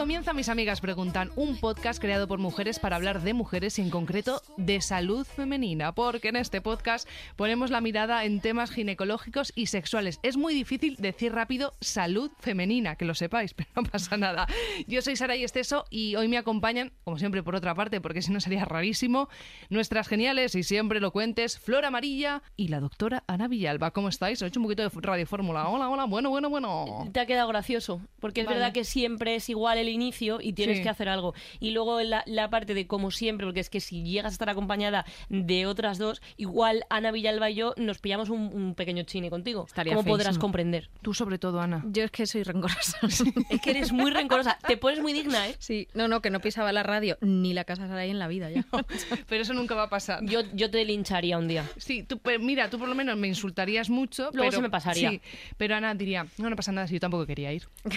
comienza Mis Amigas Preguntan, un podcast creado por mujeres para hablar de mujeres y en concreto de salud femenina, porque en este podcast ponemos la mirada en temas ginecológicos y sexuales. Es muy difícil decir rápido salud femenina, que lo sepáis, pero no pasa nada. Yo soy Sara y Esteso y hoy me acompañan, como siempre por otra parte, porque si no sería rarísimo, nuestras geniales y siempre elocuentes Flor Amarilla y la doctora Ana Villalba. ¿Cómo estáis? He hecho un poquito de radio fórmula. Hola, hola, bueno, bueno, bueno. Te ha quedado gracioso, porque es Vale. verdad que siempre es igual el inicio y tienes Sí. que hacer algo. Y luego la, la parte de como siempre, porque es que si llegas a estar acompañada de otras dos, igual Ana Villalba y yo nos pillamos un, un pequeño chine contigo. Estaría como podrás comprender. Tú sobre todo, Ana. Yo es que soy rencorosa. Es que eres muy rencorosa. Te pones muy digna, ¿eh? Sí, no, no, que no pisaba la radio ni la casa Saray en la vida ya. Pero eso nunca va a pasar. Yo, yo te lincharía un día. Sí, tú, pero mira, tú por lo menos me insultarías mucho. Luego pero, se me pasaría. Sí, pero Ana diría, no, no pasa nada, si yo tampoco quería ir.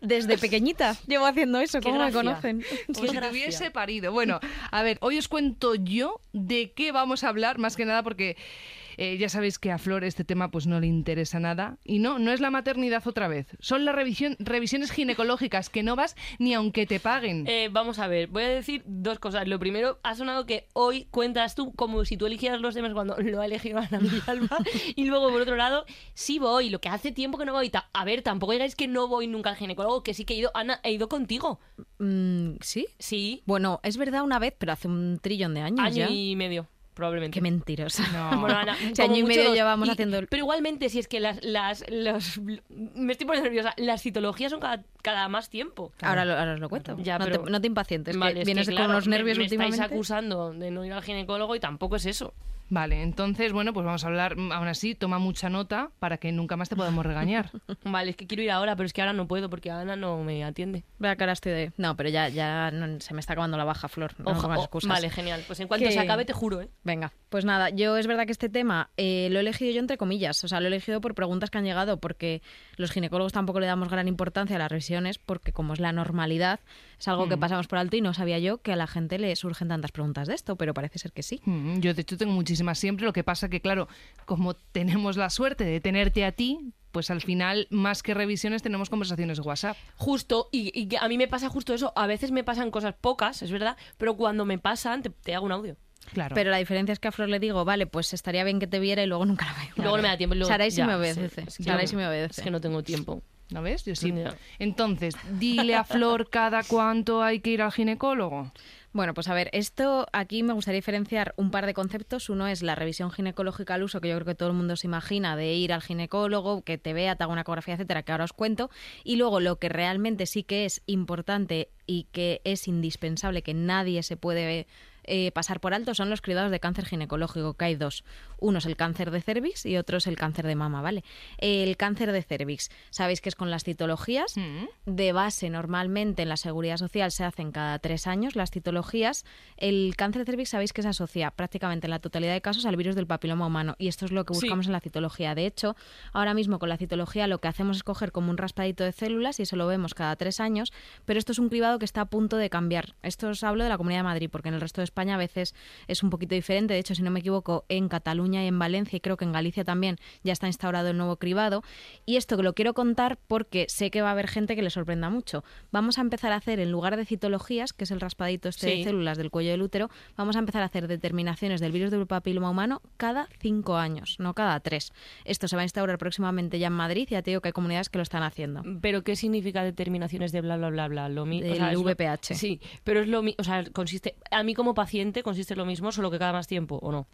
Desde pequeñita llevo haciendo eso, ¿cómo me conocen? Como si hubiese parido. Bueno, a ver, hoy os cuento yo de qué vamos a hablar, más que nada porque eh, ya sabéis que a Flor este tema pues no le interesa nada. Y no, no es la maternidad otra vez. Son las revisión- revisiones ginecológicas que no vas ni aunque te paguen. Eh, vamos a ver, voy a decir dos cosas. Lo primero, ha sonado que hoy cuentas tú como si tú eligieras los temas cuando lo ha elegido Ana Villalba. y luego, por otro lado, sí voy. Lo que hace tiempo que no voy. A ver, tampoco digáis que no voy nunca al ginecólogo, que sí que he ido. Ana, he ido contigo. Mm, ¿Sí? Sí, Bueno, es verdad una vez, pero hace un trillón de años año ya. y medio, probablemente. Qué mentirosa. No. Bueno, Ana, O sea, como año y medio llevamos Y- haciendo Pero igualmente, si es que las, las, los- me estoy poniendo nerviosa, las citologías son cada, cada más tiempo. Ahora, lo- ahora os lo cuento. Ya, no, pero- te, no te impacientes, Vale, que es vienes que, con claro, unos me- nervios me, últimamente. estáis acusando de no ir al ginecólogo y tampoco es eso. Vale, entonces, bueno, pues vamos a hablar, mm, aún así, toma mucha nota para que nunca más te podamos regañar. Vale, es que quiero ir ahora, pero es que ahora no puedo porque Ana no me atiende. Vea que ahora estoy de... No, pero ya, ya no- se me está acabando la baja, Flor. No Oja- pongas oh, excusas. vale, genial. Pues en cuanto Que- se acabe, te juro, ¿eh? Venga, pues nada, yo es verdad que este tema eh, lo he elegido yo entre comillas, o sea, lo he elegido por preguntas que han llegado, porque los ginecólogos tampoco le damos gran importancia a las revisiones, porque como es la normalidad, es algo que pasamos por alto y no sabía yo que a la gente le surgen tantas preguntas de esto, pero parece ser que sí. Mm, Yo, de hecho, tengo muchísimas siempre. Lo que pasa que, claro, como tenemos la suerte de tenerte a ti, pues al final, más que revisiones, tenemos conversaciones de WhatsApp. Justo, y, a mí me pasa justo eso. A veces me pasan cosas pocas, es verdad, pero cuando me pasan, te, te hago un audio. Claro. Pero la diferencia es que a Flor le digo, vale, pues estaría bien que te viera y luego nunca la veo. Luego no me da tiempo. y Luego, Saray sí me obedece. es que sí me obedece. Es que no tengo tiempo. ¿No ves? Yo sí. Entonces, dile a Flor cada cuánto hay que ir al ginecólogo. Bueno, pues a ver, esto aquí me gustaría diferenciar un par de conceptos. Uno es la revisión ginecológica al uso, que yo creo que todo el mundo se imagina, de ir al ginecólogo, que te vea, te haga una ecografía, etcétera, que ahora os cuento. Y luego lo que realmente sí que es importante y que es indispensable, que nadie se puede eh, pasar por alto, son los cribados de cáncer ginecológico, que hay dos. Uno es el cáncer de cervix y otro es el cáncer de mama, ¿vale? El cáncer de cervix, sabéis que es con las citologías. Mm. De base, normalmente en la seguridad social se hacen cada tres años las citologías. El cáncer de cervix sabéis que se asocia prácticamente en la totalidad de casos al virus del papiloma humano y esto es lo que Sí. buscamos en la citología. De hecho, ahora mismo con la citología lo que hacemos es coger como un raspadito de células y eso lo vemos cada tres años, pero esto es un cribado que está a punto de cambiar. Esto os hablo de la Comunidad de Madrid porque en el resto de España a veces es un poquito diferente. De hecho, si no me equivoco, en Cataluña y en Valencia y creo que en Galicia también ya está instaurado el nuevo cribado. Y esto que lo quiero contar porque sé que va a haber gente que le sorprenda mucho. Vamos a empezar a hacer, en lugar de citologías, que es el raspadito este Sí. de células del cuello del útero, vamos a empezar a hacer determinaciones del virus del papiloma humano cada cinco años, no cada tres. Esto se va a instaurar próximamente ya en Madrid y ya te digo que hay comunidades que lo están haciendo. Pero ¿qué significa determinaciones de bla, bla, bla, bla? Lo mi- lo- VPH. Sí, pero es lo mismo, o sea, consiste, a mí como paciente consiste en lo mismo, solo que cada más tiempo, ¿o no?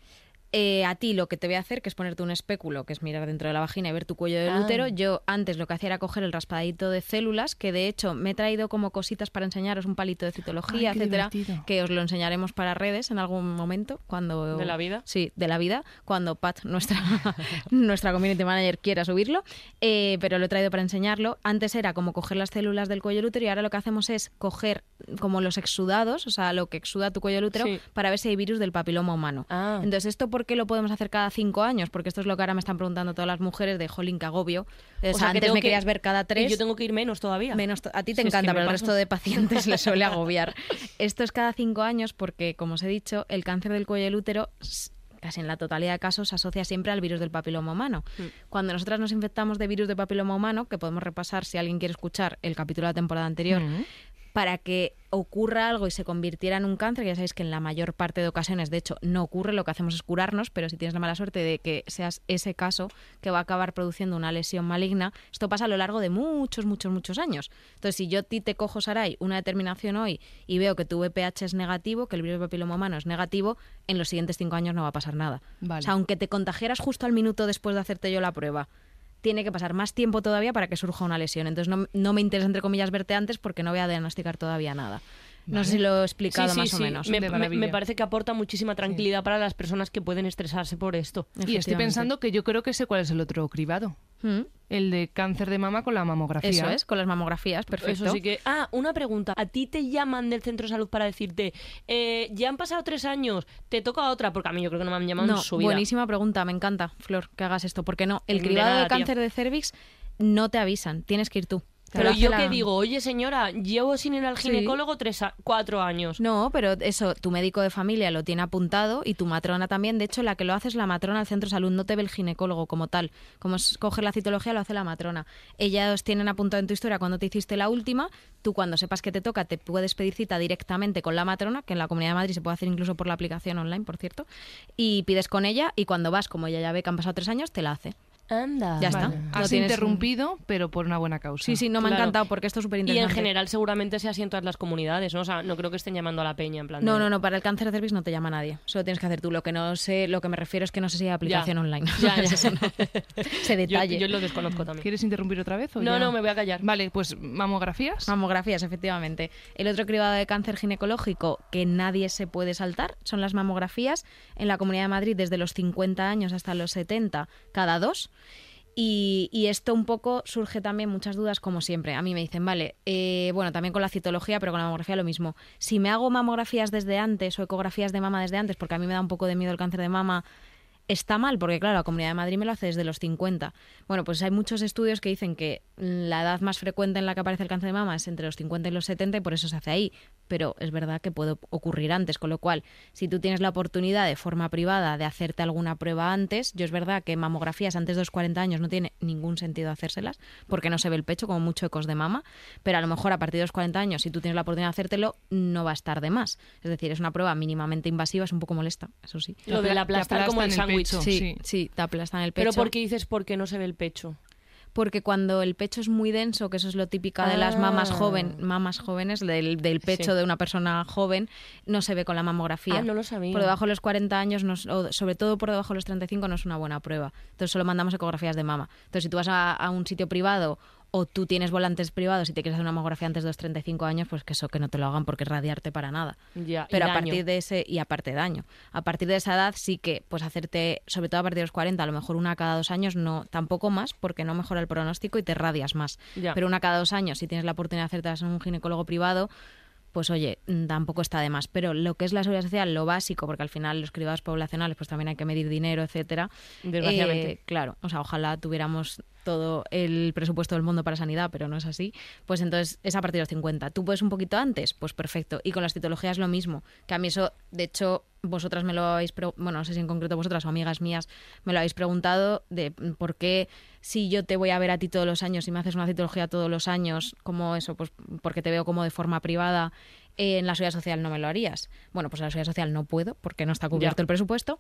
Eh, a ti lo que te voy a hacer, que es ponerte un espéculo, que es mirar dentro de la vagina y ver tu cuello del Ah. útero. Yo antes lo que hacía era coger el raspadito de células, que de hecho me he traído como cositas para enseñaros, un palito de citología, Ay, etcétera, divertido. que os lo enseñaremos para redes en algún momento. cuando ¿De la vida? Sí, de la vida, cuando Pat, nuestra, nuestra community manager, quiera subirlo. Eh, pero lo he traído para enseñarlo. Antes era como coger las células del cuello del útero y ahora lo que hacemos es coger como los exudados, o sea, lo que exuda tu cuello del útero, Sí. para ver si hay virus del papiloma humano. Ah. Entonces, ¿esto por qué lo podemos hacer cada cinco años? Porque esto es lo que ahora me están preguntando todas las mujeres de jolín, que agobio. O, sea, antes me que- querías ver cada Y tres. yo tengo que ir menos todavía. Menos a ti te Si es que encanta, pero al resto de pacientes les suele agobiar. Esto es cada cinco años porque, como os he dicho, el cáncer del cuello del útero casi en la totalidad de casos se asocia siempre al virus del papiloma humano. Mm. Cuando nosotras nos infectamos de virus de papiloma humano, que podemos repasar si alguien quiere escuchar el capítulo de la temporada anterior, Mm. Para que ocurra algo y se convirtiera en un cáncer, que ya sabéis que en la mayor parte de ocasiones, de hecho, no ocurre, lo que hacemos es curarnos, pero si tienes la mala suerte de que seas ese caso que va a acabar produciendo una lesión maligna, esto pasa a lo largo de muchos, muchos, muchos años. Entonces, si yo a ti te cojo, Saray, una determinación hoy y veo que tu VPH es negativo, que el virus papiloma humano es negativo, en los siguientes cinco años no va a pasar nada. Vale. O sea, aunque te contagiaras justo al minuto después de hacerte yo la prueba, tiene que pasar más tiempo todavía para que surja una lesión. Entonces no, no me interesa, entre comillas, verte antes porque no voy a diagnosticar todavía nada. No sé si lo he explicado Sí, sí, más o sí. menos. Me, parece que aporta muchísima tranquilidad para las personas que pueden estresarse por esto. Y estoy pensando que yo creo que sé cuál es el otro cribado. Mm, El de cáncer de mama con la mamografía. Eso es, con las mamografías, perfecto. Eso sí que. Ah, una pregunta. ¿A ti te llaman del centro de salud para decirte, eh, ya han pasado tres años, te toca otra? Porque a mí yo creo que no me han llamado No, en su vida. buenísima pregunta, me encanta, Flor, que hagas esto. Porque no, el De cribado nada, de tía. cáncer de cervix no te avisan, tienes que ir tú. Pero yo la- que digo, oye señora, llevo sin ir al Sí. ginecólogo tres a- cuatro años. No, pero eso, tu médico de familia lo tiene apuntado y tu matrona también. De hecho, la que lo hace es la matrona del centro de salud, no te ve el ginecólogo como tal. Como es coger la citología, lo hace la matrona. Ellas tienen apuntado en tu historia cuando te hiciste la última. Tú, cuando sepas que te toca, te puedes pedir cita directamente con la matrona, que en la Comunidad de Madrid se puede hacer incluso por la aplicación online, por cierto. Y pides con ella y cuando vas, como ella ya ve que han pasado tres años, te la hace. Anda. Ya está. Vale. Has tienes- interrumpido, pero por una buena causa. Sí, sí, no me ha encantado porque esto es súper Y en interesante. general seguramente sea así en todas las comunidades, ¿no? O sea, no creo que estén llamando a la peña en plan No, de- no, no, para el cáncer de cervix no te llama nadie. Solo tienes que hacer tú. Lo que no sé, lo que me refiero es que no sé si hay aplicación Ya. online. Ya, ya. Es eso, no. Yo, detalle. yo lo desconozco también. ¿Quieres interrumpir otra vez? o No, ya? no, me voy a callar. Vale, pues mamografías. Mamografías, efectivamente. El otro cribado de cáncer ginecológico que nadie se puede saltar son las mamografías en la Comunidad de Madrid desde los 50 años hasta los 70, cada dos. Y, y esto un poco surge también muchas dudas, como siempre. A mí me dicen, vale, eh, bueno, también con la citología, pero con la mamografía lo mismo. Si me hago mamografías desde antes o ecografías de mama desde antes, porque a mí me da un poco de miedo el cáncer de mama, está mal, porque claro, la Comunidad de Madrid me lo hace desde los 50. Bueno, pues hay muchos estudios que dicen que la edad más frecuente en la que aparece el cáncer de mama es entre los 50 y los 70 y por eso se hace ahí. Pero es verdad que puede ocurrir antes, con lo cual, si tú tienes la oportunidad de forma privada de hacerte alguna prueba antes, yo es verdad que mamografías antes de los 40 años no tiene ningún sentido hacérselas, porque no se ve el pecho, como mucho ecos de mama, pero a lo mejor a partir de los 40 años, si tú tienes la oportunidad de hacértelo, no va a estar de más. Es decir, es una prueba mínimamente invasiva, es un poco molesta, eso sí. Lo del apla- aplastar como el el pecho. Sí, sí. sí, te aplastan el pecho. Pero ¿por qué dices por qué no se ve el pecho? Porque cuando el pecho es muy denso, que eso es lo típico de las Ah. mamas joven, mamas jóvenes, del, del pecho Sí. de una persona joven, no se ve con la mamografía. Ah, no lo sabía. Por debajo de los 40 años, no es- o sobre todo por debajo de los 35, no es una buena prueba. Entonces solo mandamos ecografías de mama. Entonces si tú vas a, a un sitio privado o tú tienes volantes privados y te quieres hacer una mamografía antes de los 35 años, pues que eso que no te lo hagan porque es radiarte para nada. Ya, Pero a partir de ese, y aparte daño, a partir de esa edad sí que, pues hacerte, sobre todo a partir de los 40, a lo mejor una cada dos años, no, tampoco más, porque no mejora el pronóstico y te radias más. Ya. Pero una cada dos años, si tienes la oportunidad de hacerte en un ginecólogo privado, pues oye, mm, tampoco está de más. Pero lo que es la seguridad social, lo básico, porque al final los cribados poblacionales, pues también hay que medir dinero, etcétera. Desgraciadamente. Eh, claro, o sea, ojalá tuviéramos todo el presupuesto del mundo para sanidad, pero no es así. Pues entonces es a partir de los 50. ¿Tú puedes un poquito antes? Pues perfecto. Y con las citologías lo mismo. Que a mí eso, de hecho, vosotras me lo habéis, bueno, no sé si en concreto vosotras o amigas mías me lo habéis preguntado de por qué si yo te voy a ver a ti todos los años y me haces una citología todos los años, como eso, pues porque te veo como de forma privada, en la seguridad social no me lo harías. Bueno, pues en la seguridad social no puedo porque no está cubierto Ya. el presupuesto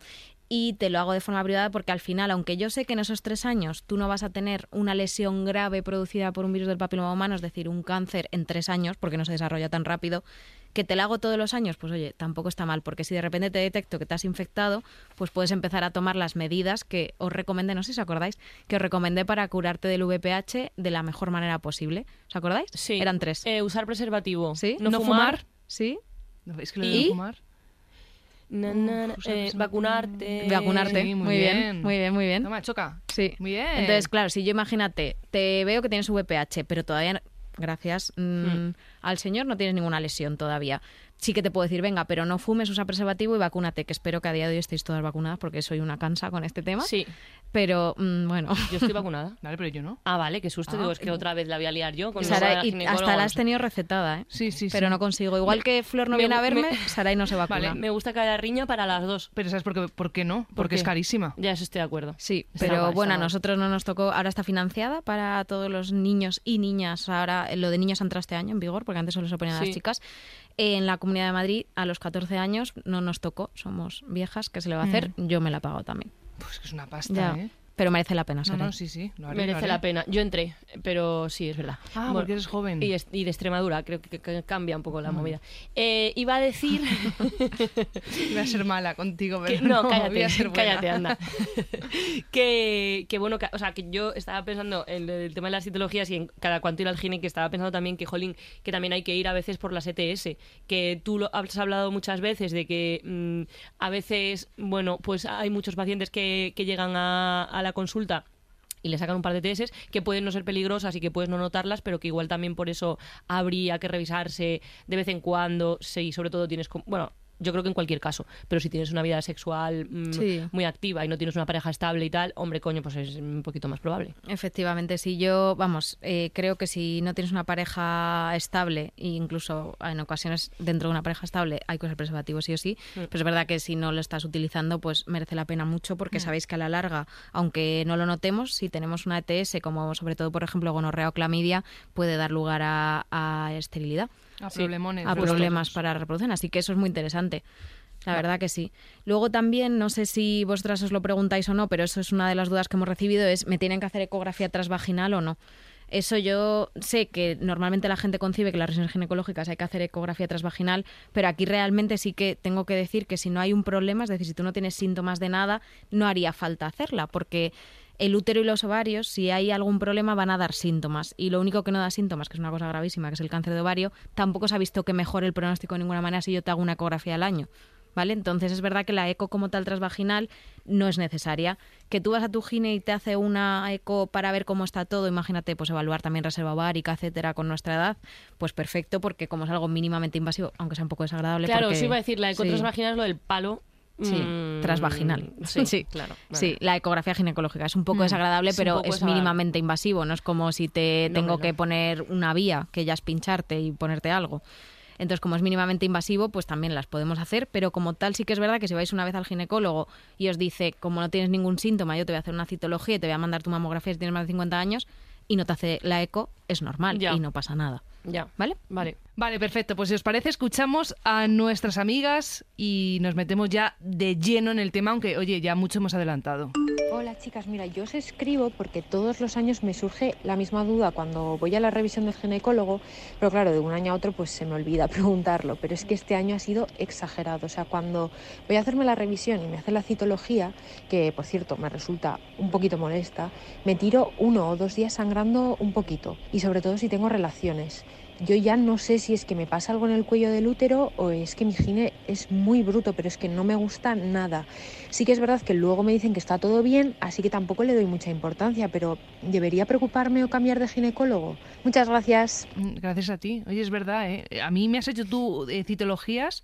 y te lo hago de forma privada porque al final, aunque yo sé que en esos tres años tú no vas a tener una lesión grave producida por un virus del papiloma humano, es decir, un cáncer en tres años, porque no se desarrolla tan rápido, que te la hago todos los años, pues oye, tampoco está mal, porque si de repente te detecto que te has infectado, pues puedes empezar a tomar las medidas que os recomendé, no sé si os acordáis, que os recomendé para curarte del VPH de la mejor manera posible. ¿Os acordáis? Sí. Eran tres. Eh, usar preservativo. ¿Sí? No, No fumar. fumar. ¿Sí? No, Es que lo ¿Y? fumar. na, na, eh, vacunarte. Vacunarte. sí, muy muy bien. bien. Muy bien, muy bien. Toma, choca. Sí. Muy bien. Entonces, claro, si yo imagínate, te veo que tienes VPH, pero todavía, no- gracias mm, Hmm. al señor, no tienes ninguna lesión todavía. Sí que te puedo decir, venga, pero no fumes, usa preservativo y vacúnate, que espero que a día de hoy estéis todas vacunadas porque soy una cansa con este tema. Sí, Pero mm, bueno, yo estoy vacunada. Vale, pero yo no. Ah, vale, qué susto. Ah. Digo, es que otra vez la voy a liar yo con Sara, la y hasta la has tenido recetada, ¿eh? Sí, sí, Pero sí. no consigo. Igual que Flor no me- viene a verme, me- Sarai no se vacuna. Vale, Me gusta que haya riña para las dos. Pero ¿sabes por qué, por qué no? Porque es carísima. Ya eso estoy de acuerdo. Sí, Está pero mal, bueno, a nosotros no nos tocó, ahora está financiada para todos los niños y niñas, ahora eh, lo de niños entra este año en vigor, porque antes solo se ponían Sí. las chicas. En la Comunidad de Madrid, a los 14 años, no nos tocó, somos viejas, ¿qué se le va a hacer? Yo me la pago también. Pues que es una pasta, Ya. ¿eh? Pero merece la pena, No, Sarai. no, sí, sí. lo haré, lo Merece haré. la pena. Yo entré, pero sí, es verdad. Ah, Bueno, porque eres joven. Y, es- y de Extremadura, creo que, que cambia un poco la movida. Eh, iba a decir... Voy a ser mala contigo, que- pero no, voy cállate, a ser buena. cállate, anda. que, que bueno, que- o sea, que yo estaba pensando en el tema de las citologías y en cada cuánto ir al gine, que estaba pensando también que, jolín, que también hay que ir a veces por las ETS, que tú lo has hablado muchas veces de que mm, a veces, bueno, pues hay muchos pacientes que, que llegan a, a la consulta y le sacan un par de TS que pueden no ser peligrosas y que puedes no notarlas, pero que igual también por eso habría que revisarse de vez en cuando, si sobre todo tienes, bueno, yo creo que en cualquier caso, pero si tienes una vida sexual mm, Sí. muy activa y no tienes una pareja estable y tal, hombre, coño, pues es un poquito más probable. Efectivamente, si yo, vamos, eh, creo que si no tienes una pareja estable, e incluso en ocasiones dentro de una pareja estable hay que usar preservativo sí o sí, Mm. pero es verdad que si no lo estás utilizando, pues merece la pena mucho porque sabéis que a la larga, aunque no lo notemos, si tenemos una ETS, como sobre todo, por ejemplo, gonorrea o clamidia, puede dar lugar a, a esterilidad, A Sí, problemas para reproducción, así que eso es muy interesante. La verdad que sí. Luego también, no sé si vosotras os lo preguntáis o no, pero eso es una de las dudas que hemos recibido, es ¿me tienen que hacer ecografía transvaginal o no? Eso yo sé que normalmente la gente concibe que las revisiones ginecológicas hay que hacer ecografía transvaginal, pero aquí realmente sí que tengo que decir que si no hay un problema, es decir, si tú no tienes síntomas de nada, no haría falta hacerla, porque el útero y los ovarios, si hay algún problema, van a dar síntomas. Y lo único que no da síntomas, que es una cosa gravísima, que es el cáncer de ovario, tampoco se ha visto que mejore el pronóstico de ninguna manera si yo te hago una ecografía al año. ¿Vale? Entonces es verdad que la eco como tal transvaginal no es necesaria. Que tú vas a tu gine y te hace una eco para ver cómo está todo, imagínate, pues evaluar también reserva ovárica, etcétera, con nuestra edad, pues perfecto, porque como es algo mínimamente invasivo, aunque sea un poco desagradable. Claro, porque- sí iba a decir, la sí. ecotransvaginal es lo del palo. Sí, mm, transvaginal. Sí, claro. vale. Sí, la ecografía ginecológica es un poco Mm, desagradable, es pero poco es desagradable. mínimamente invasivo. No es como si te No, tengo que poner una vía, que ya es pincharte y ponerte algo. Entonces, como es mínimamente invasivo, pues también las podemos hacer, pero como tal sí que es verdad que si vais una vez al ginecólogo y os dice, como no tienes ningún síntoma, yo te voy a hacer una citología y te voy a mandar tu mamografía si tienes más de 50 años y no te hace la eco, es normal Ya. y no pasa nada. Ya, ¿Vale? vale. Vale, perfecto. Pues si os parece, escuchamos a nuestras amigas y nos metemos ya de lleno en el tema, aunque, oye, ya mucho hemos adelantado. Hola chicas, mira, yo os escribo porque todos los años me surge la misma duda cuando voy a la revisión del ginecólogo, pero claro, de un año a otro pues se me olvida preguntarlo, pero es que este año ha sido exagerado, o sea, cuando voy a hacerme la revisión y me hace la citología, que por cierto me resulta un poquito molesta, me tiro uno o dos días sangrando un poquito y sobre todo si tengo relaciones. Yo ya no sé si es que me pasa algo en el cuello del útero o es que mi gine es muy bruto, pero es que no me gusta nada. Sí que es verdad que luego me dicen que está todo bien, así que tampoco le doy mucha importancia, pero ¿debería preocuparme o cambiar de ginecólogo? Muchas gracias. Mm, Gracias a ti. Oye, es verdad, ¿eh? A mí me has hecho tú eh, citologías.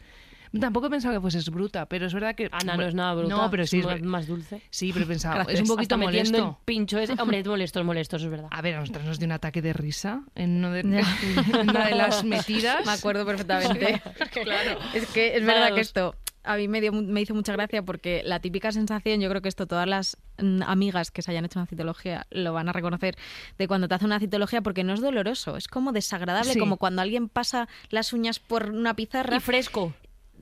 Tampoco he pensado que fueses bruta, pero es verdad que... Ana no es nada bruta. No, pero sí es... más, más dulce. Sí, pero he pensado, Gracias. es un poquito Hasta metiendo molesto. el pincho ese. Hombre, es molesto, es molesto, eso es verdad. A ver, a nosotros nos dio un ataque de risa en, uno de, en una de las metidas. Me acuerdo perfectamente. claro. Es que es verdad que esto a mí me, dio, me hizo mucha gracia porque la típica sensación, yo creo que esto todas las mm, amigas que se hayan hecho una citología lo van a reconocer, de cuando te hace una citología porque no es doloroso, es como desagradable, Sí. como cuando alguien pasa las uñas por una pizarra. Y fresco.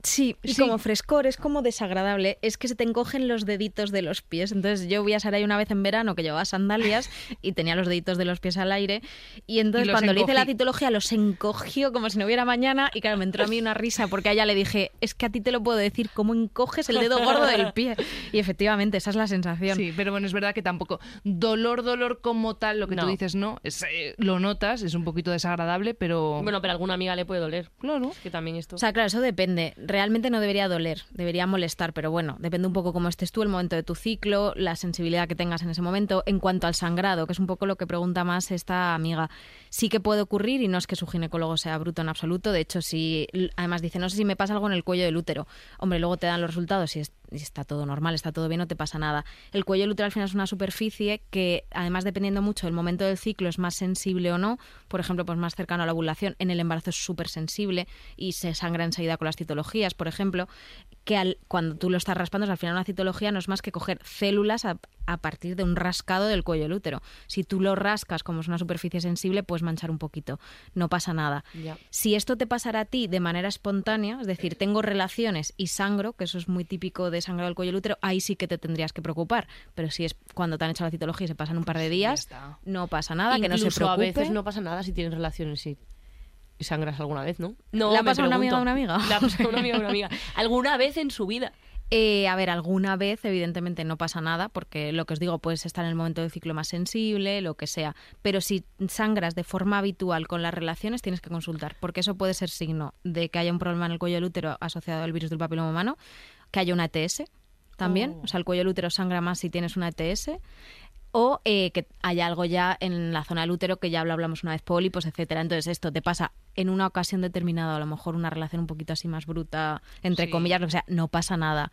Sí, y Sí. como frescor, es como desagradable, es que se te encogen los deditos de los pies. Entonces yo vi a Saray una vez en verano que llevaba sandalias y tenía los deditos de los pies al aire y entonces Y cuando le hice la citología los encogió como si no hubiera mañana y claro, me entró a mí una risa porque a ella le dije, es que a ti te lo puedo decir, cómo encoges el dedo gordo del pie. Y efectivamente, esa es la sensación. Sí, pero bueno, es verdad que tampoco. Dolor, dolor como tal, lo que tú No. dices, no. Es, eh, lo notas, es un poquito desagradable, pero. Bueno, pero a alguna amiga le puede doler. claro. Es que también esto. O sea, claro, eso depende. Realmente no debería doler, debería molestar, pero bueno, depende un poco cómo estés tú, el momento de tu ciclo, la sensibilidad que tengas en ese momento. En cuanto al sangrado, que es un poco lo que pregunta más esta amiga, sí que puede ocurrir y no es que su ginecólogo sea bruto en absoluto. De hecho, si además dice, no sé si me pasa algo en el cuello del útero, hombre, luego te dan los resultados y está todo normal, está todo bien, no te pasa nada. El cuello útero al final es una superficie que, además, dependiendo mucho del momento del ciclo, es más sensible o no. Por ejemplo, pues más cercano a la ovulación, en el embarazo es súper sensible y se sangra enseguida con las citologías, por ejemplo, que al, cuando tú lo estás raspando, al final una citología no es más que coger células a, partir de un rascado del cuello del útero. Si tú lo rascas como es una superficie sensible, puedes manchar un poquito. No pasa nada. Si esto te pasara a ti de manera espontánea, es decir, tengo relaciones y sangro, que eso es muy típico de sangrar del cuello del útero, ahí sí que te tendrías que preocupar. Pero si es cuando te han hecho la citología y se pasan un par de días, no pasa nada, que no se preocupe. a veces no pasa nada si tienes relaciones, sí sangras alguna vez, ¿no? No, ¿La ha pasado una amiga a una amiga? La ha pasado una amiga a una amiga. ¿Alguna vez en su vida? Eh, a ver, alguna vez, evidentemente, no pasa nada, porque lo que os digo, puedes estar en el momento del ciclo más sensible, lo que sea. Pero si sangras de forma habitual con las relaciones, tienes que consultar, porque eso puede ser signo de que haya un problema en el cuello del útero asociado al virus del papiloma humano, que haya una ETS también. Oh. O sea, el cuello del útero sangra más si tienes una ETS o eh, que haya algo ya en la zona del útero que ya lo hablamos una vez, pólipos, etcétera. Entonces esto te pasa en una ocasión determinada, a lo mejor una relación un poquito así más bruta, entre comillas, lo que sea, no pasa nada.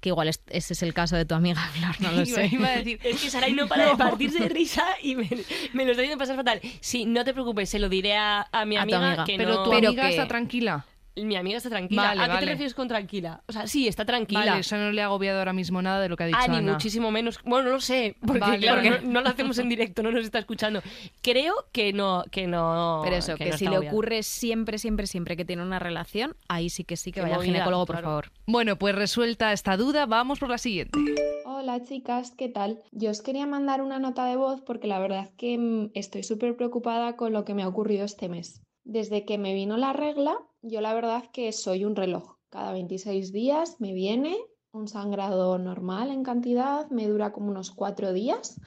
Que igual ese es el caso de tu amiga Flor, no lo sé. Iba a decir, es que Saray no para de partirse de risa y me, lo está haciendo pasar fatal. Sí, no te preocupes, se lo diré a, mi amiga, que Pero tu amiga está tranquila mi amiga está tranquila. ¿A qué te refieres con tranquila? O sea, sí, está tranquila. Vale, eso no le ha agobiado ahora mismo nada de lo que ha dicho ah, ni muchísimo menos. Bueno, no lo sé, porque, claro, No, lo hacemos en directo, no nos está escuchando. Creo que no, que no. Pero eso, que, si le ocurre siempre, siempre, siempre que tiene una relación, ahí sí que sí que vaya al ginecólogo, por favor. Bueno, pues resuelta esta duda, vamos por la siguiente. Hola chicas, ¿qué tal? Yo os quería mandar una nota de voz porque la verdad es que mm, estoy súper preocupada con lo que me ha ocurrido este mes. Desde que me vino la regla, yo la verdad que soy un reloj. Cada 26 días me viene un sangrado normal en cantidad, me dura como unos cuatro días.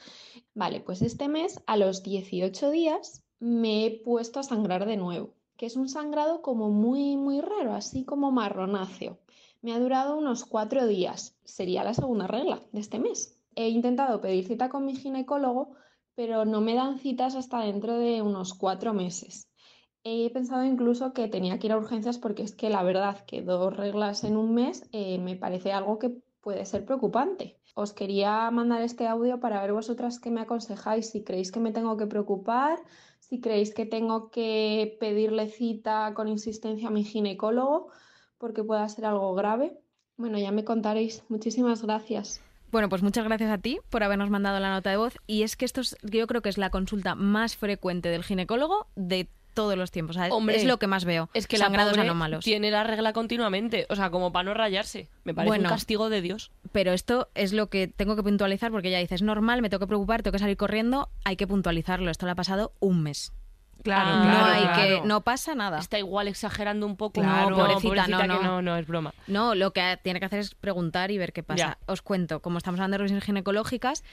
Vale, pues este mes a los 18 días me he puesto a sangrar de nuevo, que es un sangrado como muy, muy raro, así como marronáceo. Me ha durado unos cuatro días, sería la segunda regla de este mes. He intentado pedir cita con mi ginecólogo, pero no me dan citas hasta dentro de unos cuatro meses. He pensado incluso que tenía que ir a urgencias porque es que la verdad que dos reglas en un mes eh, me parece algo que puede ser preocupante. Os quería mandar este audio para ver vosotras qué me aconsejáis, si creéis que me tengo que preocupar, si creéis que tengo que pedirle cita con insistencia a mi ginecólogo porque pueda ser algo grave. Bueno, ya me contaréis. Muchísimas gracias. Bueno, pues muchas gracias a ti por habernos mandado la nota de voz. Y es que esto yo creo que es la consulta más frecuente del ginecólogo de todos los tiempos. Hombre, es lo que más veo. Es que sangrados la anómalos. tiene la regla continuamente, o sea, como para no rayarse. Me parece un castigo de Dios. Pero esto es lo que tengo que puntualizar porque ya dices, normal, me tengo que preocupar, tengo que salir corriendo, hay que puntualizarlo. Esto le ha pasado un mes. Claro, no claro, hay que no pasa nada. Está igual exagerando un poco. no, pobrecita, no, no. no, es broma. No, lo que tiene que hacer es preguntar y ver qué pasa. Os cuento, como estamos hablando de revisiones ginecológicas,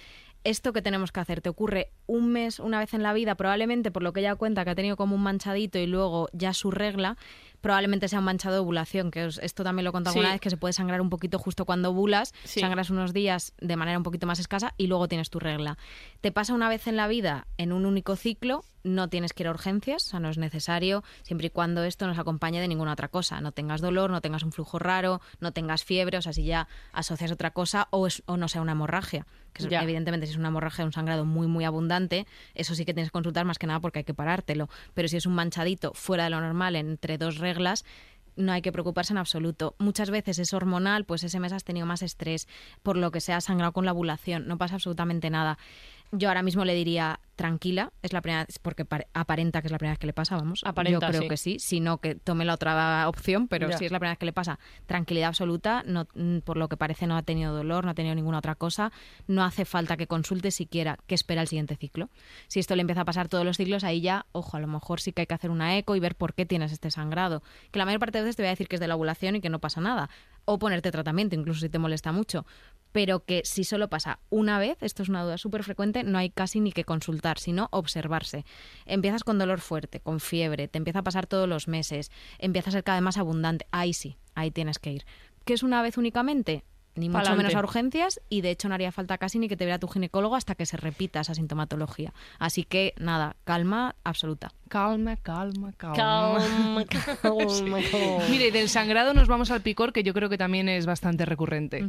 esto que tenemos que hacer te ocurre un mes, una vez en la vida, probablemente por lo que ella cuenta que ha tenido como un manchadito y luego ya su regla, probablemente sea un manchado de ovulación, que esto también lo he contado alguna vez, que se puede sangrar un poquito justo cuando ovulas, sangras unos días de manera un poquito más escasa y luego tienes tu regla. Te pasa una vez en la vida, en un único ciclo, no tienes que ir a urgencias, o sea, no es necesario, siempre y cuando esto nos acompañe de ninguna otra cosa. No tengas dolor, no tengas un flujo raro, no tengas fiebre, o sea, si ya asocias otra cosa o, es, o no sea una hemorragia. Que evidentemente, si es una hemorragia, un sangrado muy, muy abundante, eso sí que tienes que consultar más que nada porque hay que parártelo. Pero si es un manchadito fuera de lo normal entre dos reglas, no hay que preocuparse en absoluto. Muchas veces es hormonal, pues ese mes has tenido más estrés, por lo que sea sangrado con la ovulación, no pasa absolutamente nada. Yo ahora mismo le diría tranquila, es la primera porque aparenta que es la primera vez que le pasa, vamos. Yo creo que sí, sino que tome la otra opción, pero si es la primera vez que le pasa, tranquilidad absoluta, no, mm, por lo que parece no ha tenido dolor, no ha tenido ninguna otra cosa, no hace falta que consulte siquiera que espera el siguiente ciclo. Si esto le empieza a pasar todos los ciclos, ahí ya, ojo, a lo mejor sí que hay que hacer una eco y ver por qué tienes este sangrado. Que la mayor parte de veces te voy a decir que es de la ovulación y que no pasa nada. O ponerte tratamiento, incluso si te molesta mucho pero que si solo pasa una vez, esto es una duda súper frecuente, no hay casi ni que consultar, sino observarse. Empiezas con dolor fuerte, con fiebre, te empieza a pasar todos los meses, empieza a ser cada vez más abundante, ahí sí, ahí tienes que ir. ¿Qué es una vez únicamente? Ni mucho Pa'lante. menos a urgencias y de hecho no haría falta casi ni que te viera tu ginecólogo hasta que se repita esa sintomatología. Así que nada, calma absoluta. Calma, calma, calma. Calma, calma, calma. Mire, y del sangrado nos vamos al picor, que yo creo que también es bastante recurrente.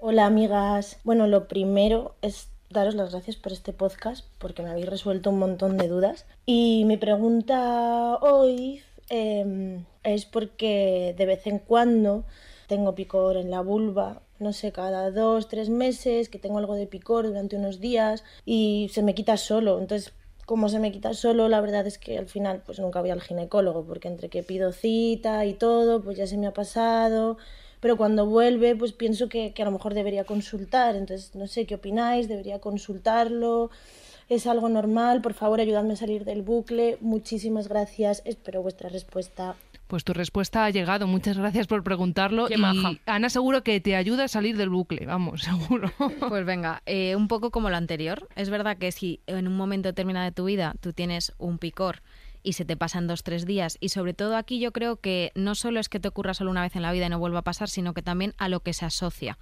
Hola amigas. Bueno, lo primero es daros las gracias por este podcast porque me habéis resuelto un montón de dudas. Y mi pregunta hoy eh, es porque de vez en cuando tengo picor en la vulva, no sé, cada dos, tres meses, que tengo algo de picor durante unos días y se me quita solo. Entonces, como se me quita solo, la verdad es que al final pues nunca voy al ginecólogo porque entre que pido cita y todo, pues ya se me ha pasado pero cuando vuelve pues pienso que, que a lo mejor debería consultar, entonces no sé qué opináis, debería consultarlo, es algo normal, por favor ayudadme a salir del bucle, muchísimas gracias, espero vuestra respuesta. Pues tu respuesta ha llegado. Muchas gracias por preguntarlo. Qué y maja. Ana seguro que te ayuda a salir del bucle. Vamos, seguro. Pues venga, eh, un poco como lo anterior. Es verdad que si en un momento determinado de tu vida tú tienes un picor y se te pasan dos, tres días, y sobre todo aquí yo creo que no solo es que te ocurra solo una vez en la vida y no vuelva a pasar, sino que también a lo que se asocia.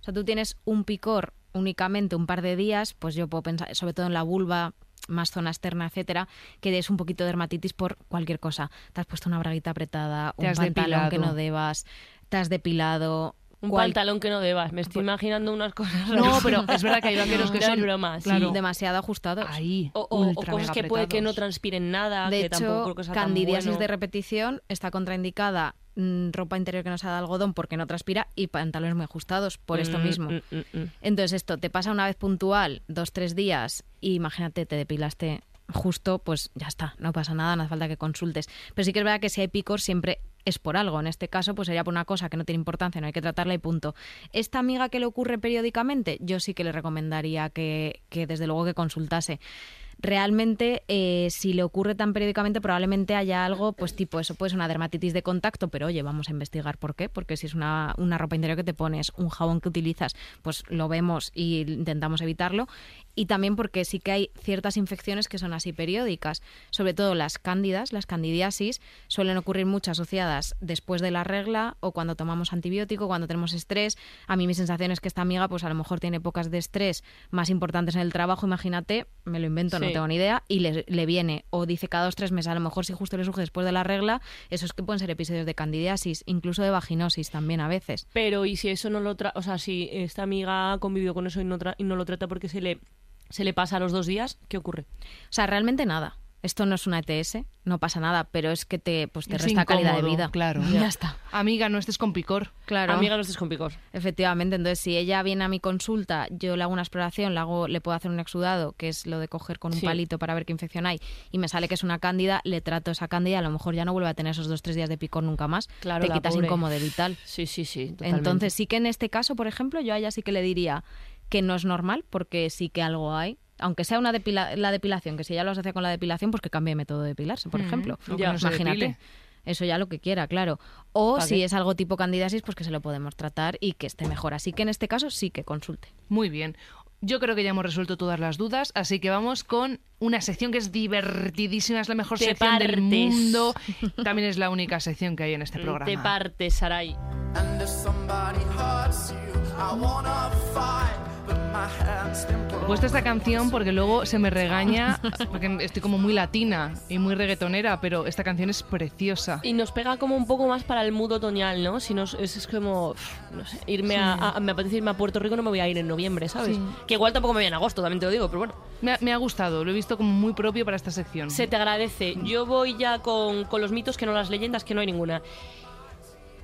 O sea, tú tienes un picor únicamente un par de días, pues yo puedo pensar, sobre todo en la vulva, más zona externa, etcétera, que es un poquito de dermatitis por cualquier cosa. Te has puesto una braguita apretada, un pantalón que depilado. no debas, te has depilado. Un pantalón que no debas. Me estoy imaginando unas cosas. No, pero es verdad que hay vaqueros que son bromas, sí. claro, demasiado ajustados. ahí, O, o- o ultra cosas que puede que no transpiren nada, De que tampoco hecho, creo que sea tan candidiasis bueno. de repetición está contraindicada mm, ropa interior que no sea de algodón porque no transpira y pantalones muy ajustados por esto Mm, mismo. mm, mm, mm. Entonces esto te pasa una vez puntual, dos, tres días y imagínate, te depilaste justo, pues ya está, no pasa nada, no hace falta que consultes. Pero sí que es verdad que si hay picor siempre es por algo. En este caso, pues sería por una cosa que no tiene importancia, no hay que tratarla y punto. Esta amiga que le ocurre periódicamente, yo sí que le recomendaría que, que desde luego que consultase. Realmente, eh, si le ocurre tan periódicamente, probablemente haya algo, pues tipo, eso puede ser una dermatitis de contacto, pero oye, vamos a investigar por qué. Porque si es una, una ropa interior que te pones, un jabón que utilizas, pues lo vemos y intentamos evitarlo. Y también porque sí que hay ciertas infecciones que son así periódicas, sobre todo las cándidas, las candidiasis, suelen ocurrir mucho asociadas después de la regla o cuando tomamos antibiótico, cuando tenemos estrés. A mí mi sensación es que esta amiga pues a lo mejor tiene pocas de estrés más importantes en el trabajo, imagínate, me lo invento, no tengo ni idea, y le, le viene o dice cada dos tres meses, a lo mejor si justo le surge después de la regla, esos que pueden ser episodios de candidiasis, incluso de vaginosis también a veces. Pero y si eso no lo tra o sea, si esta amiga ha convivido con eso y no, tra- y no lo trata porque se le se le pasa a los dos días, ¿qué ocurre? O sea, realmente nada. Esto no es una ETS, no pasa nada, pero es que te, pues te Es resta calidad de vida. claro. Ya está. Amiga, no estés con picor. Claro. Amiga, no estés con picor. Efectivamente, entonces si ella viene a mi consulta, yo le hago una exploración, le, hago, le puedo hacer un exudado, que es lo de coger con un Sí. palito para ver qué infección hay, y me sale que es una cándida, le trato esa cándida, a lo mejor ya no vuelve a tener esos dos tres días de picor nunca más. Claro, Te quitas pobre. incómodo y tal. Sí, sí, sí. totalmente. Entonces sí que en este caso, por ejemplo, yo a ella sí que le diría que no es normal, porque sí que algo hay. Aunque sea una depila- la depilación, que si ella lo asocia con la depilación, pues que cambie de método de depilarse, por Mm, ejemplo. Ya, no Imagínate. Eso ya lo que quiera, claro. O ¿Pa si qué? es algo tipo candidiasis, pues que se lo podemos tratar y que esté mejor. Así que en este caso sí que consulte. Muy bien. Yo creo que ya hemos resuelto todas las dudas, así que vamos con una sección que es divertidísima, es la mejor Te sección del mundo. También es la única sección que hay en este programa. Te partes, Sarai. And if He puesto esta canción porque luego se me regaña, porque estoy como muy latina y muy reggaetonera, pero esta canción es preciosa. Y nos pega como un poco más para el mood otoñal, ¿no? Si nos, es, es como, pf, no sé, irme a, a- Me apetece irme a Puerto Rico, no me voy a ir en noviembre, ¿sabes? Sí. Que igual tampoco me voy en agosto, también te lo digo, pero bueno. Me ha, me ha gustado, lo he visto como muy propio para esta sección. Se te agradece. Yo voy ya con, con los mitos que no las leyendas, que no hay ninguna.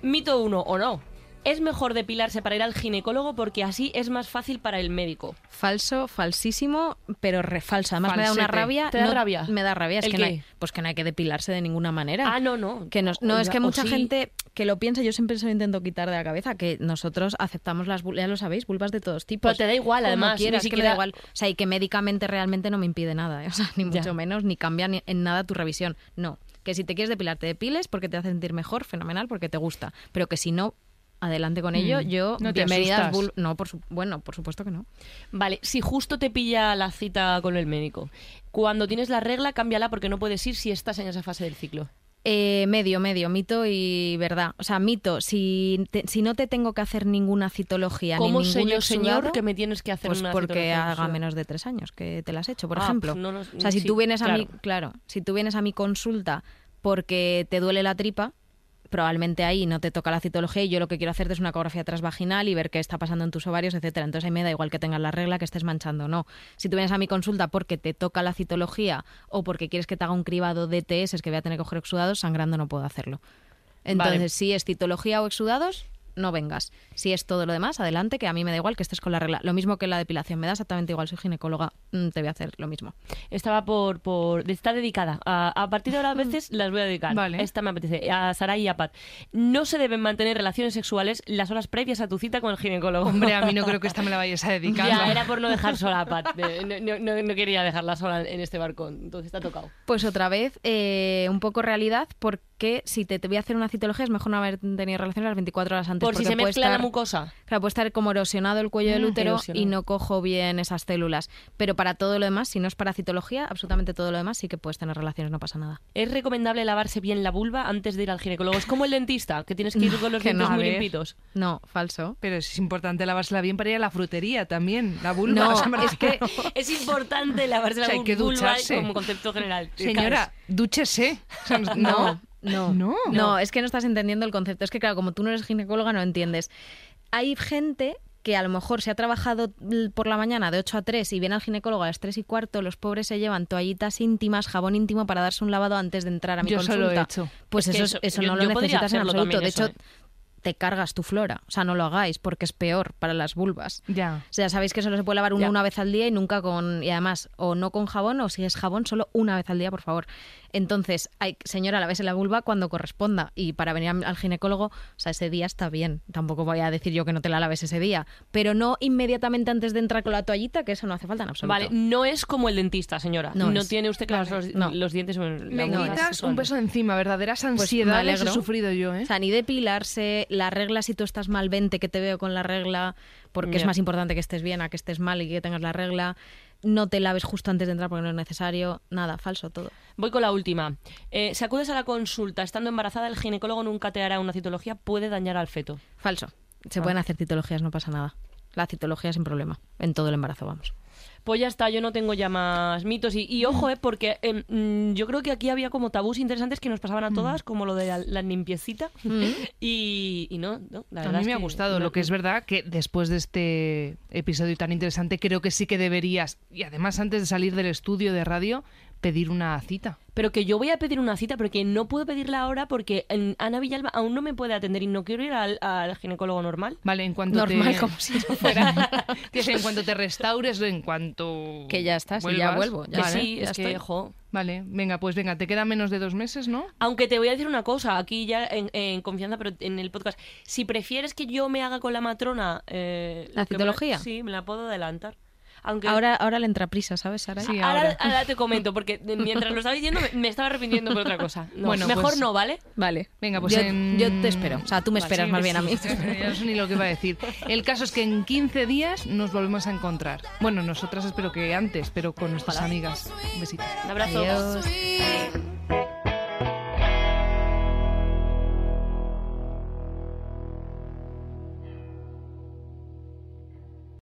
Mito uno, o no. Es mejor depilarse para ir al ginecólogo porque así es más fácil para el médico. Falso, falsísimo, pero re falso. Además me da una rabia. ¿Te da no- rabia? Me da rabia. Es ¿El que no hay, pues que no hay que depilarse de ninguna manera. Ah, no, no. Que nos- no, O- es que mucha sí. gente que lo piensa, yo siempre se lo intento quitar de la cabeza, que nosotros aceptamos las vulvas, ya lo sabéis, vulvas de todos tipos. Pero te da igual, además, quieras, ni que me da igual. O sea, y que médicamente realmente no me impide nada, ¿eh? o sea, ni Ya. mucho menos, ni cambia ni- en nada tu revisión. No, que si te quieres depilar, te depiles porque te hace sentir mejor, fenomenal, porque te gusta. Pero que si no, adelante con ello, Mm. yo, No te bienvenidas, No, por su- bueno, por supuesto que no. Vale, si justo te pilla la cita con el médico, cuando tienes la regla, cámbiala porque no puedes ir si estás en esa fase del ciclo. Eh, medio, medio, mito y verdad. O sea, mito, si, te- si no te tengo que hacer ninguna citología ¿Cómo ni ningún señor, exudado, que me tienes que hacer pues una porque haga menos de tres años que te la has hecho, por Ah, ejemplo. pues no o sea, si sí, tú vienes a mi, claro, si tú vienes a mi consulta porque te duele la tripa, probablemente ahí no te toca la citología y yo lo que quiero hacerte es una ecografía transvaginal y ver qué está pasando en tus ovarios, etcétera. Entonces ahí me da igual que tengas la regla, que estés manchando o no. Si tú vienes a mi consulta porque te toca la citología o porque quieres que te haga un cribado de TS que voy a tener que coger exudados, sangrando no puedo hacerlo. Entonces, Vale. si es citología o exudados, no vengas. Si es todo lo demás, adelante, que a mí me da igual que estés con la regla. Lo mismo que la depilación, me da exactamente igual, soy ginecóloga, mm, te voy a hacer lo mismo. Estaba por, por... Está dedicada. A, a partir de ahora a veces las voy a dedicar. Vale. Esta me apetece. A Saray y a Pat. No se deben mantener relaciones sexuales las horas previas a tu cita con el ginecólogo. Hombre, a mí no creo que esta me la vayas a dedicar. Ya, era por no dejar sola a Pat. No, no- no- no quería dejarla sola en este barco. Entonces ha tocado. Pues otra vez, eh, un poco realidad, porque si te, te voy a hacer una citología es mejor no haber tenido relaciones las 24 horas antes. Por si se mezcla la mucosa. Claro, puede estar como erosionado el cuello del Mm, útero erosionado. y no cojo bien esas células. Pero para todo lo demás, si no es para citología, absolutamente todo lo demás sí que puedes tener relaciones, no pasa nada. ¿Es recomendable lavarse bien la vulva antes de ir al ginecólogo? Es como el dentista, que tienes que ir con los no. dientes A muy ver. limpitos. No, falso. Pero es importante lavársela bien para ir a la frutería también. La vulva. No, o sea, es que Es importante lavarse O sea, la hay que vulva ducharse. como concepto general. Señora, dúchese. O sea, No, no, No. no, es que no estás entendiendo el concepto. Es que, claro, como tú no eres ginecóloga, no entiendes. Hay gente que a lo mejor se ha trabajado por la mañana de 8 a 3 y viene al ginecólogo a las 3 y cuarto, los pobres se llevan toallitas íntimas, jabón íntimo para darse un lavado antes de entrar a mi Yo consulta. lo he hecho. Pues Es eso, eso- eso yo- no lo necesitas en absoluto. también De eso, hecho, te cargas tu flora. O sea, no lo hagáis porque es peor para las vulvas. Ya. O sea, sabéis que solo se puede lavar uno Ya. una vez al día y nunca con. Y además, o no con jabón, o si es jabón, solo una vez al día, por favor. Entonces, hay, señora, lávese la vulva cuando corresponda. Y para venir al ginecólogo, o sea, ese día está bien. Tampoco voy a decir yo que no te la laves ese día. Pero no inmediatamente antes de entrar con la toallita, que eso no hace falta en absoluto. Vale, no es como el dentista, señora. No, tiene usted que lavarse los, No. los dientes en Me la quitas un peso encima, verdaderas Pues me ansiedades he alegro. sufrido yo, ¿eh? O sea, ni depilarse, la regla si tú estás mal, vente que te veo con la regla, porque es más importante que estés bien a que estés mal y que tengas la regla. No te laves justo antes de entrar porque no es necesario. Nada, falso todo. Voy con la última. Eh, si acudes a la consulta estando embarazada, el ginecólogo nunca te hará una citología, puede dañar al feto. Falso. Ah. Se pueden hacer citologías, no pasa nada. La citología sin problema. En todo el embarazo, vamos. Pues ya está, yo no tengo ya más mitos. Y, y ojo, eh, porque em, mm, yo creo que aquí había como tabús interesantes que nos pasaban a todas, como lo de la, la limpiecita. Y, y no, no, la A mí es me ha gustado. no- Lo que es verdad que después de este episodio tan interesante, creo que sí que deberías, y además antes de salir del estudio de radio, pedir una cita. Pero que yo voy a pedir una cita, pero que no puedo pedirla ahora porque en Ana Villalba aún no me puede atender y no quiero ir al, al ginecólogo normal. Vale, en cuanto Normal, te... como si no fuera. En cuanto te restaures, en cuanto... Que ya está, si ya vuelvo, ya Que vale, sí, ya es que, estoy. jo. Vale, venga, pues venga, te queda menos de dos meses, ¿no? Aunque te voy a decir una cosa, aquí ya en, en confianza, pero en el podcast. Si prefieres que yo me haga con la matrona... eh, ¿La que me- citología? sí, me la puedo adelantar. Aunque Ahora, ahora le entra prisa, ¿sabes, Sara? Sí, ahora, ahora. ahora te comento, porque mientras lo estaba diciendo me, me estaba arrepintiendo por otra cosa. No, Bueno, mejor pues- no, ¿vale? Vale. Venga, pues yo, en- yo te espero. O sea, tú me esperas sí, más bien a mí. no sé ni lo que iba a decir. El caso es que en 15 días nos volvemos a encontrar. Bueno, nosotras espero que antes, pero con nuestras amigas. Un besito. Un abrazo. Adiós.